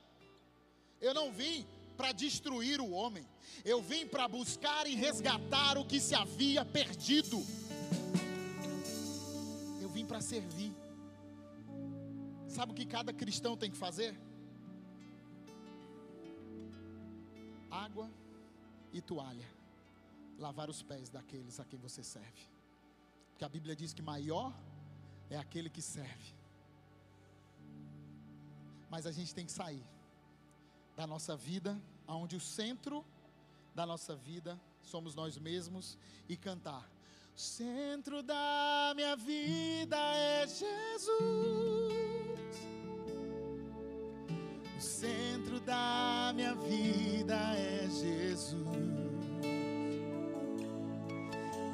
Eu não vim para destruir o homem, eu vim para buscar e resgatar o que se havia perdido. para servir. Sabe o que cada cristão tem que fazer? Água e toalha. Lavar os pés daqueles a quem você serve. Porque a Bíblia diz que maior é aquele que serve. Mas a gente tem que sair da nossa vida, aonde o centro da nossa vida somos nós mesmos e cantar. Centro da minha vida é Jesus. O centro da minha vida é Jesus.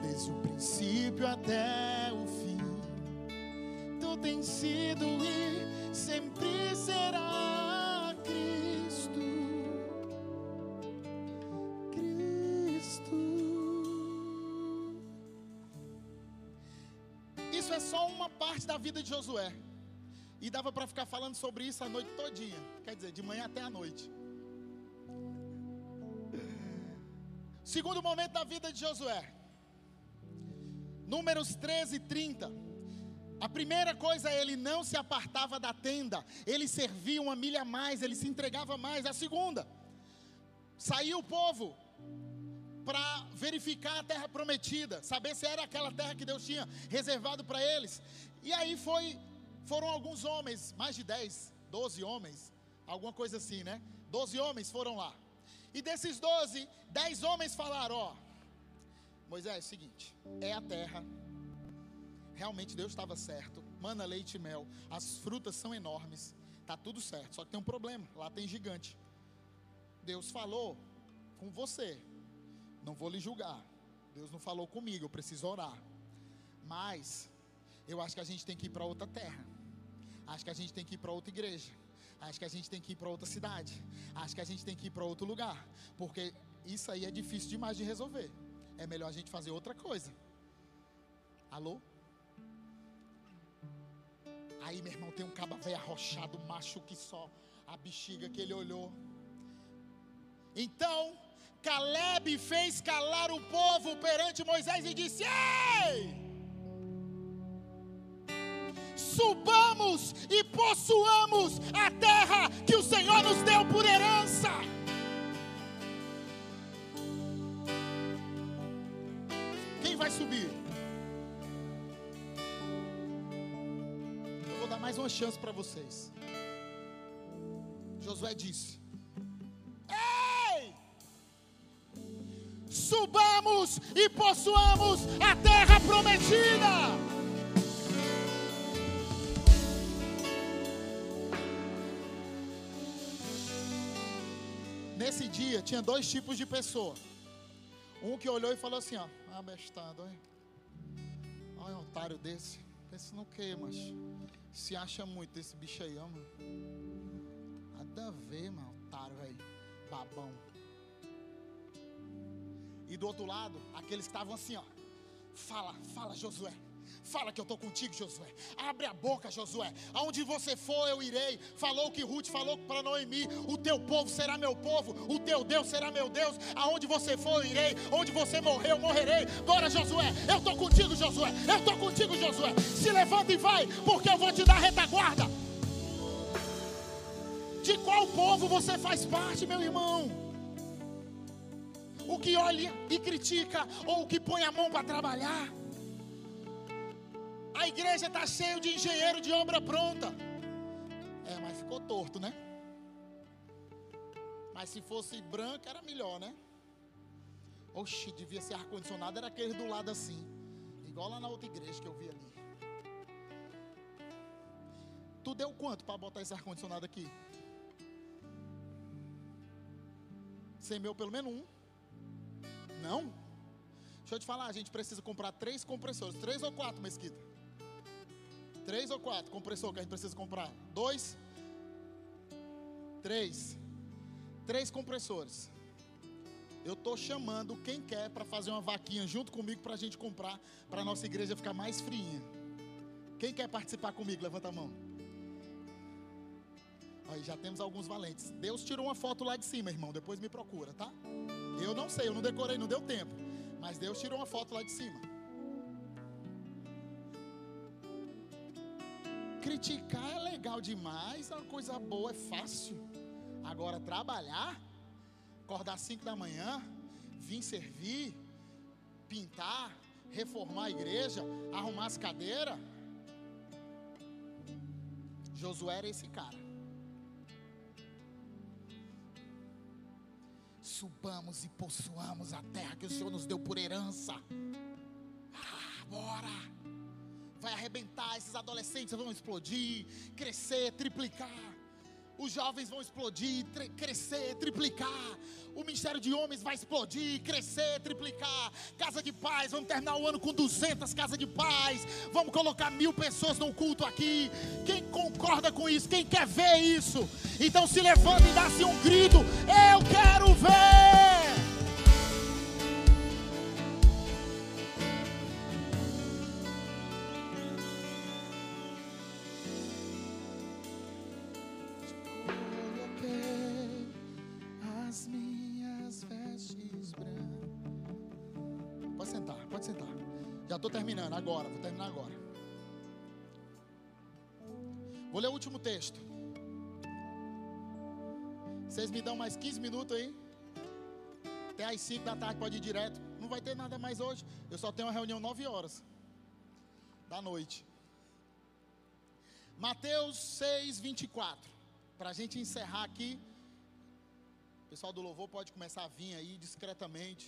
Desde o princípio até o fim, tu tens sido e sempre será Cristo. Cristo. Isso é só uma parte da vida de Josué. E dava para ficar falando sobre isso a noite todinha. Quer dizer, de manhã até a noite. Segundo momento da vida de Josué. Números 13 e 30. A primeira coisa, ele não se apartava da tenda, ele servia uma milha a mais, ele se entregava mais. A segunda, saiu o povo para verificar a terra prometida, saber se era aquela terra que Deus tinha reservado para eles. E aí foi, foram alguns homens, mais de 10, 12 homens, alguma coisa assim, né? 12 homens foram lá. E desses 12, 10 homens falaram: Ó, Moisés, é o seguinte, é a terra. Realmente Deus estava certo. Mana leite e mel. As frutas são enormes. Tá tudo certo. Só que tem um problema. Lá tem gigante. Deus falou com você. Não vou lhe julgar. Deus não falou comigo. Eu preciso orar. Mas eu acho que a gente tem que ir para outra terra. Acho que a gente tem que ir para outra igreja. Acho que a gente tem que ir para outra cidade. Acho que a gente tem que ir para outro lugar. Porque isso aí é difícil demais de resolver é melhor a gente fazer outra coisa. Alô? Aí, meu irmão, tem um caba velho arrochado, macho que só a bexiga que ele olhou. Então, Caleb fez calar o povo perante Moisés e disse: Ei! Subamos e possuamos a terra que o Senhor nos deu por herança. vai subir. Eu vou dar mais uma chance para vocês. Josué disse: Ei! Subamos e possuamos a terra prometida. Nesse dia tinha dois tipos de pessoa. Um que olhou e falou assim: ó, abestado, olha. Olha um otário desse. Pensa no que, mas se acha muito esse bicho aí, ó, mano. Nada a ver, mano, otário, velho. Babão. E do outro lado, aqueles que estavam assim, ó. Fala, fala, Josué. Fala que eu estou contigo, Josué. Abre a boca, Josué. Aonde você for, eu irei. Falou que Ruth falou para Noemi: O teu povo será meu povo, o teu Deus será meu Deus. Aonde você for, eu irei. Onde você morrer, eu morrerei. Bora, Josué. Eu estou contigo, Josué. Eu estou contigo, Josué. Se levanta e vai, porque eu vou te dar retaguarda. De qual povo você faz parte, meu irmão? O que olha e critica, ou o que põe a mão para trabalhar? A igreja está cheia de engenheiro de obra pronta. É, mas ficou torto, né? Mas se fosse branco era melhor, né? Oxi, devia ser ar-condicionado, era aquele do lado assim. Igual lá na outra igreja que eu vi ali. Tu deu quanto para botar esse ar-condicionado aqui? Sem meu, pelo menos um. Não? Deixa eu te falar, a gente precisa comprar três compressores, três ou quatro, Mesquita? Três ou quatro compressor que a gente precisa comprar? Dois? Três. Três compressores. Eu estou chamando quem quer para fazer uma vaquinha junto comigo para a gente comprar, para a nossa igreja ficar mais fria. Quem quer participar comigo? Levanta a mão. Aí já temos alguns valentes. Deus tirou uma foto lá de cima, irmão. Depois me procura, tá? Eu não sei, eu não decorei, não deu tempo. Mas Deus tirou uma foto lá de cima. Criticar é legal demais, é uma coisa boa, é fácil. Agora, trabalhar, acordar às 5 da manhã, vir servir, pintar, reformar a igreja, arrumar as cadeiras. Josué era esse cara. Subamos e possuamos a terra que o Senhor nos deu por herança. Ah, bora! Vai arrebentar, esses adolescentes vão explodir, crescer, triplicar os jovens vão explodir, crescer, triplicar. O ministério de homens vai explodir, crescer, triplicar. Casa de paz, vamos terminar o ano com 200 casas de paz. Vamos colocar mil pessoas no culto aqui. Quem concorda com isso? Quem quer ver isso? Então se levanta e dá-se um grito: Eu quero ver. Ler o último texto. Vocês me dão mais 15 minutos aí? Até às 5 da tarde pode ir direto. Não vai ter nada mais hoje. Eu só tenho uma reunião 9 horas da noite. Mateus 6, 24. Para a gente encerrar aqui. O pessoal do louvor pode começar a vir aí discretamente.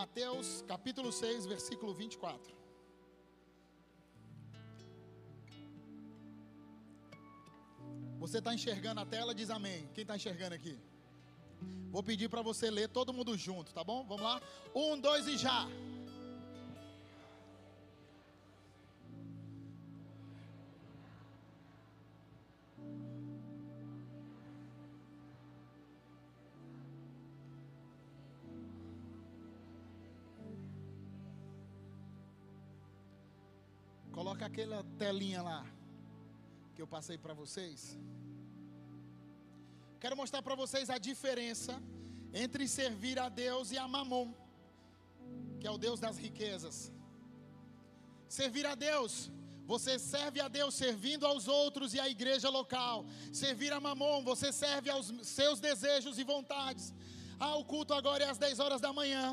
Mateus capítulo 6, versículo 24. Você está enxergando a tela? Diz amém. Quem está enxergando aqui? Vou pedir para você ler todo mundo junto, tá bom? Vamos lá? Um, dois e já. Coloca aquela telinha lá que eu passei para vocês. Quero mostrar para vocês a diferença entre servir a Deus e a Mamon, que é o Deus das riquezas. Servir a Deus, você serve a Deus servindo aos outros e à igreja local. Servir a Mamon, você serve aos seus desejos e vontades. Ah, o culto agora é às 10 horas da manhã,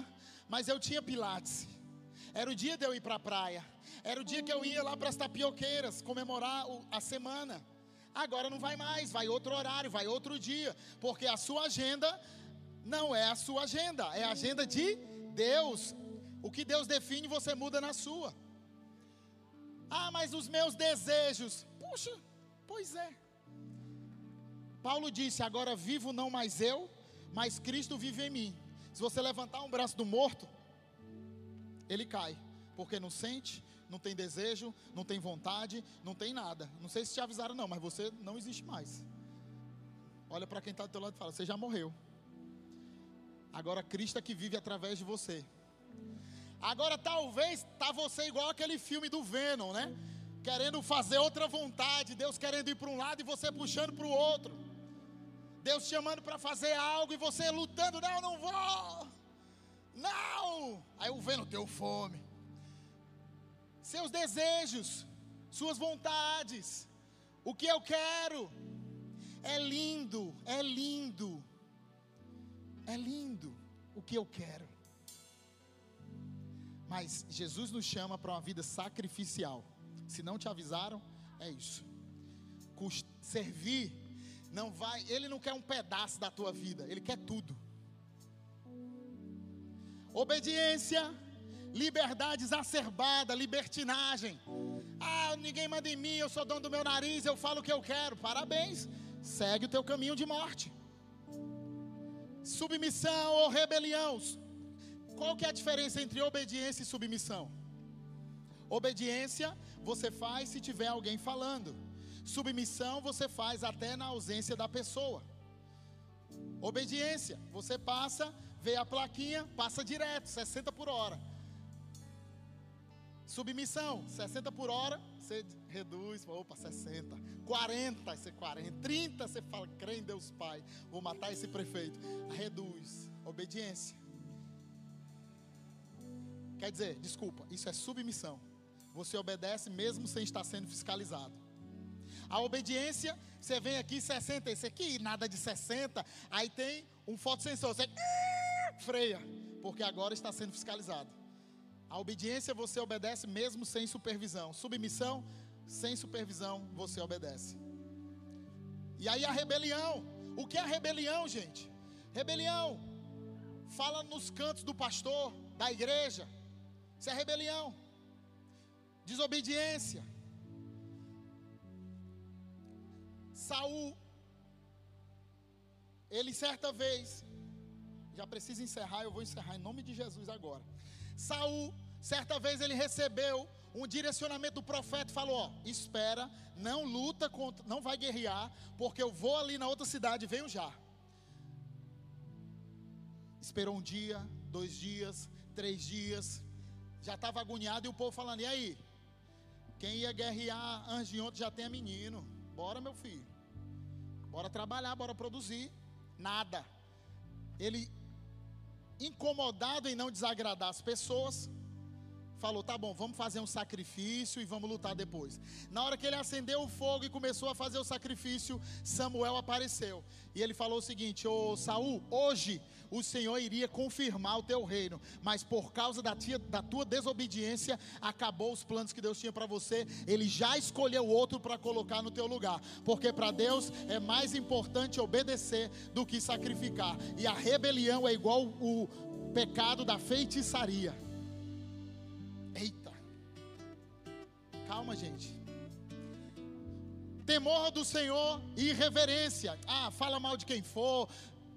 mas eu tinha pilates. Era o dia de eu ir para a praia. Era o dia que eu ia lá para as tapioqueiras comemorar a semana. Agora não vai mais, vai outro horário, vai outro dia, porque a sua agenda não é a sua agenda, é a agenda de Deus. O que Deus define, você muda na sua. Ah, mas os meus desejos. Puxa, pois é. Paulo disse: Agora vivo não mais eu, mas Cristo vive em mim. Se você levantar um braço do morto, ele cai, porque não sente, não tem desejo, não tem vontade, não tem nada. Não sei se te avisaram, não, mas você não existe mais. Olha para quem está do teu lado e fala: Você já morreu. Agora Cristo é que vive através de você. Agora talvez tá você igual aquele filme do Venom, né? Querendo fazer outra vontade, Deus querendo ir para um lado e você puxando para o outro. Deus chamando para fazer algo e você lutando, não, não vou. Não! Aí o Venom deu fome seus desejos, suas vontades, o que eu quero. É lindo, é lindo, é lindo o que eu quero. Mas Jesus nos chama para uma vida sacrificial. Se não te avisaram, é isso. Servir não vai, ele não quer um pedaço da tua vida, ele quer tudo. Obediência liberdade exacerbada, libertinagem. Ah, ninguém manda em mim, eu sou dono do meu nariz, eu falo o que eu quero. Parabéns, segue o teu caminho de morte. Submissão ou rebelião. Qual que é a diferença entre obediência e submissão? Obediência você faz se tiver alguém falando. Submissão você faz até na ausência da pessoa. Obediência, você passa, vê a plaquinha, passa direto, 60 por hora. Submissão, 60 por hora, você reduz, opa, 60. 40, você 40. 30, você fala, crê em Deus Pai, vou matar esse prefeito. Reduz. Obediência. Quer dizer, desculpa, isso é submissão. você obedece mesmo sem estar sendo fiscalizado. A obediência, você vem aqui 60, esse aqui nada de 60, aí tem um fotossensor, você freia, porque agora está sendo fiscalizado. A obediência você obedece mesmo sem supervisão. Submissão, sem supervisão, você obedece. E aí a rebelião. O que é rebelião, gente? Rebelião. Fala nos cantos do pastor, da igreja. Isso é rebelião. Desobediência. Saul, ele certa vez, já precisa encerrar, eu vou encerrar em nome de Jesus agora. Saul, certa vez ele recebeu um direcionamento do profeta, falou: ó, espera, não luta contra, não vai guerrear, porque eu vou ali na outra cidade, venho já. Esperou um dia, dois dias, três dias, já estava agoniado e o povo falando: e aí? Quem ia guerrear antes de ontem já tem menino. Bora, meu filho. Bora trabalhar, bora produzir. Nada. Ele, incomodado em não desagradar as pessoas, falou: tá bom, vamos fazer um sacrifício e vamos lutar depois. Na hora que ele acendeu o fogo e começou a fazer o sacrifício, Samuel apareceu. E ele falou o seguinte: Ô Saul, hoje o Senhor iria confirmar o teu reino, mas por causa da, tia, da tua desobediência, acabou os planos que Deus tinha para você. Ele já escolheu outro para colocar no teu lugar, porque para Deus é mais importante obedecer do que sacrificar. E a rebelião é igual o pecado da feitiçaria. Eita. Calma, gente. Temor do Senhor e reverência. Ah, fala mal de quem for.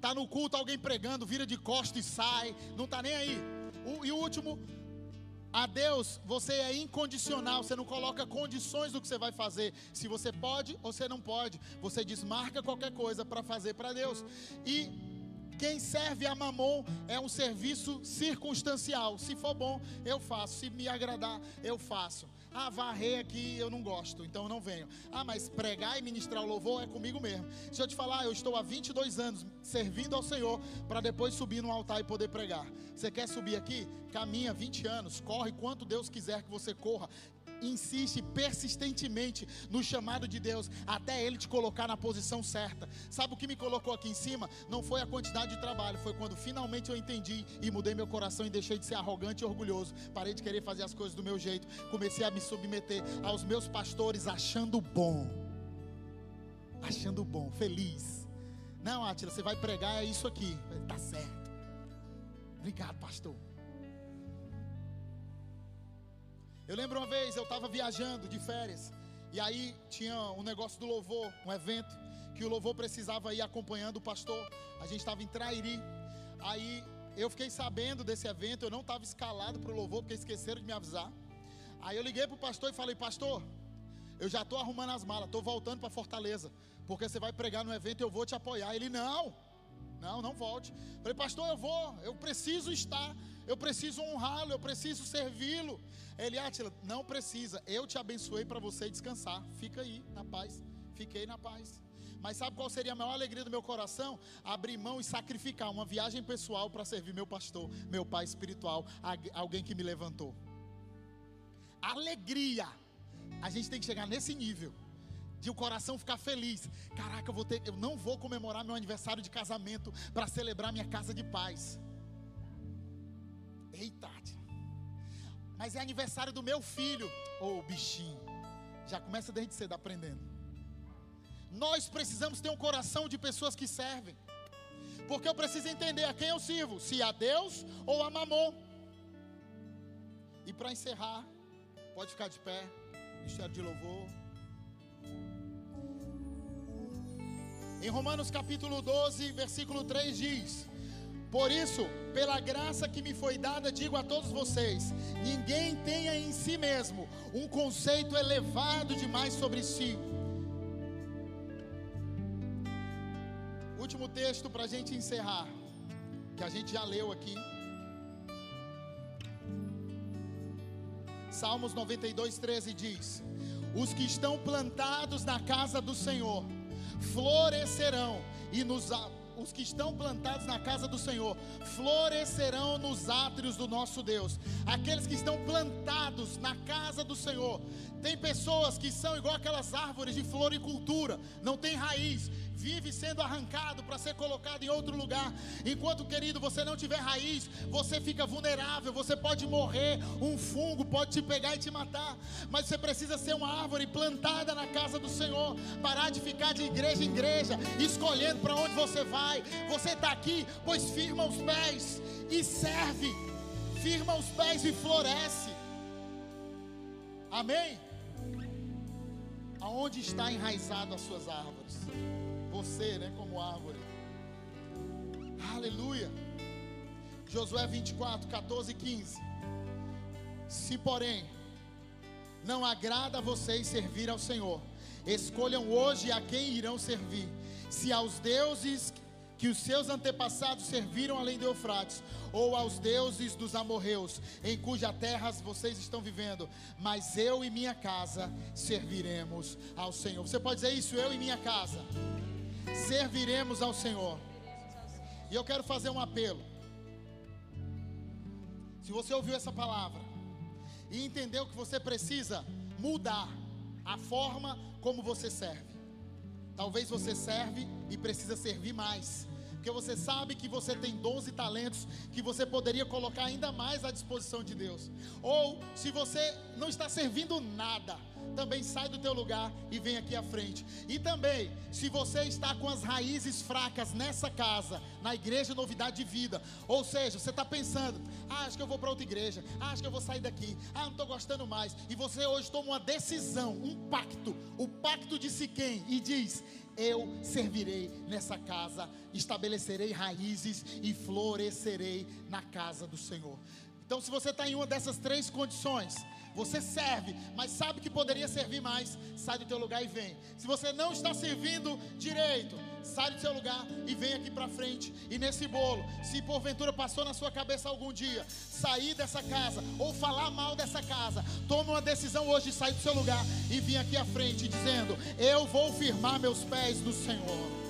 Tá no culto alguém pregando, vira de costa e sai. Não tá nem aí. O, e o último, a Deus, você é incondicional, você não coloca condições do que você vai fazer. Se você pode ou você não pode, você desmarca qualquer coisa para fazer para Deus. E quem serve a mamon é um serviço circunstancial. Se for bom, eu faço. Se me agradar, eu faço. Ah, varrer aqui eu não gosto, então eu não venho. Ah, mas pregar e ministrar o louvor é comigo mesmo. Deixa eu te falar, eu estou há 22 anos servindo ao Senhor para depois subir no altar e poder pregar. Você quer subir aqui? Caminha 20 anos, corre quanto Deus quiser que você corra insiste persistentemente no chamado de Deus até Ele te colocar na posição certa. Sabe o que me colocou aqui em cima? Não foi a quantidade de trabalho, foi quando finalmente eu entendi e mudei meu coração e deixei de ser arrogante e orgulhoso. Parei de querer fazer as coisas do meu jeito. Comecei a me submeter aos meus pastores, achando bom. Achando bom, feliz. Não, Atila, você vai pregar, é isso aqui. Tá certo. Obrigado, pastor. Eu lembro uma vez, eu estava viajando de férias, e aí tinha um negócio do louvor, um evento, que o louvor precisava ir acompanhando o pastor. A gente estava em Trairi. Aí eu fiquei sabendo desse evento, eu não estava escalado para o louvor, porque esqueceram de me avisar. Aí eu liguei para o pastor e falei, pastor, eu já estou arrumando as malas, estou voltando para Fortaleza, porque você vai pregar no evento e eu vou te apoiar. Ele, não, não, não volte. Falei, pastor, eu vou, eu preciso estar, eu preciso honrá-lo, eu preciso servi-lo. Ele, Átila, não precisa, eu te abençoei para você descansar. Fica aí, na paz. Fiquei na paz. Mas sabe qual seria a maior alegria do meu coração? Abrir mão e sacrificar uma viagem pessoal para servir meu pastor, meu pai espiritual, alguém que me levantou. Alegria. A gente tem que chegar nesse nível de o coração ficar feliz. Caraca, eu vou ter, eu não vou comemorar meu aniversário de casamento para celebrar minha casa de paz. Eita, mas é aniversário do meu filho. Ô oh, bichinho, já começa desde cedo aprendendo. Nós precisamos ter um coração de pessoas que servem. Porque eu preciso entender a quem eu sirvo, se a Deus ou a Mamon. E para encerrar, pode ficar de pé, Ministério de Louvor. Em Romanos capítulo 12, versículo 3 diz: por isso, pela graça que me foi dada, digo a todos vocês: ninguém tenha em si mesmo um conceito elevado demais sobre si. Último texto para a gente encerrar, que a gente já leu aqui. Salmos 92, 13 diz: Os que estão plantados na casa do Senhor florescerão e nos os que estão plantados na casa do Senhor florescerão nos átrios do nosso Deus. Aqueles que estão plantados na casa do Senhor. Tem pessoas que são igual aquelas árvores de floricultura, não tem raiz, vive sendo arrancado para ser colocado em outro lugar. Enquanto, querido, você não tiver raiz, você fica vulnerável, você pode morrer, um fungo pode te pegar e te matar. Mas você precisa ser uma árvore plantada na casa do Senhor, parar de ficar de igreja em igreja, escolhendo para onde você vai. Você está aqui, pois firma os pés e serve, firma os pés e floresce. Amém? Aonde está enraizado as suas árvores? Você, né, como árvore. Aleluia. Josué 24, 14 e 15. Se, porém, não agrada a vocês servir ao Senhor, escolham hoje a quem irão servir. Se aos deuses que os seus antepassados serviram além do Eufrates, ou aos deuses dos amorreus, em cuja terras vocês estão vivendo, mas eu e minha casa serviremos ao Senhor. Você pode dizer isso, eu e minha casa serviremos ao Senhor. E eu quero fazer um apelo. Se você ouviu essa palavra e entendeu que você precisa mudar a forma como você serve. Talvez você serve e precisa servir mais. Porque você sabe que você tem dons e talentos que você poderia colocar ainda mais à disposição de Deus. Ou se você não está servindo nada, também sai do teu lugar e vem aqui à frente. E também, se você está com as raízes fracas nessa casa, na igreja Novidade de Vida, ou seja, você está pensando, ah, acho que eu vou para outra igreja, ah, acho que eu vou sair daqui, ah, não estou gostando mais, e você hoje toma uma decisão, um pacto, o pacto de quem e diz: eu servirei nessa casa, estabelecerei raízes e florescerei na casa do Senhor. Então, se você está em uma dessas três condições, você serve, mas sabe que poderia servir mais, sai do teu lugar e vem. Se você não está servindo direito, sai do seu lugar e vem aqui para frente. E nesse bolo, se porventura passou na sua cabeça algum dia sair dessa casa ou falar mal dessa casa, tome uma decisão hoje de sair do seu lugar e vir aqui à frente dizendo: Eu vou firmar meus pés no Senhor.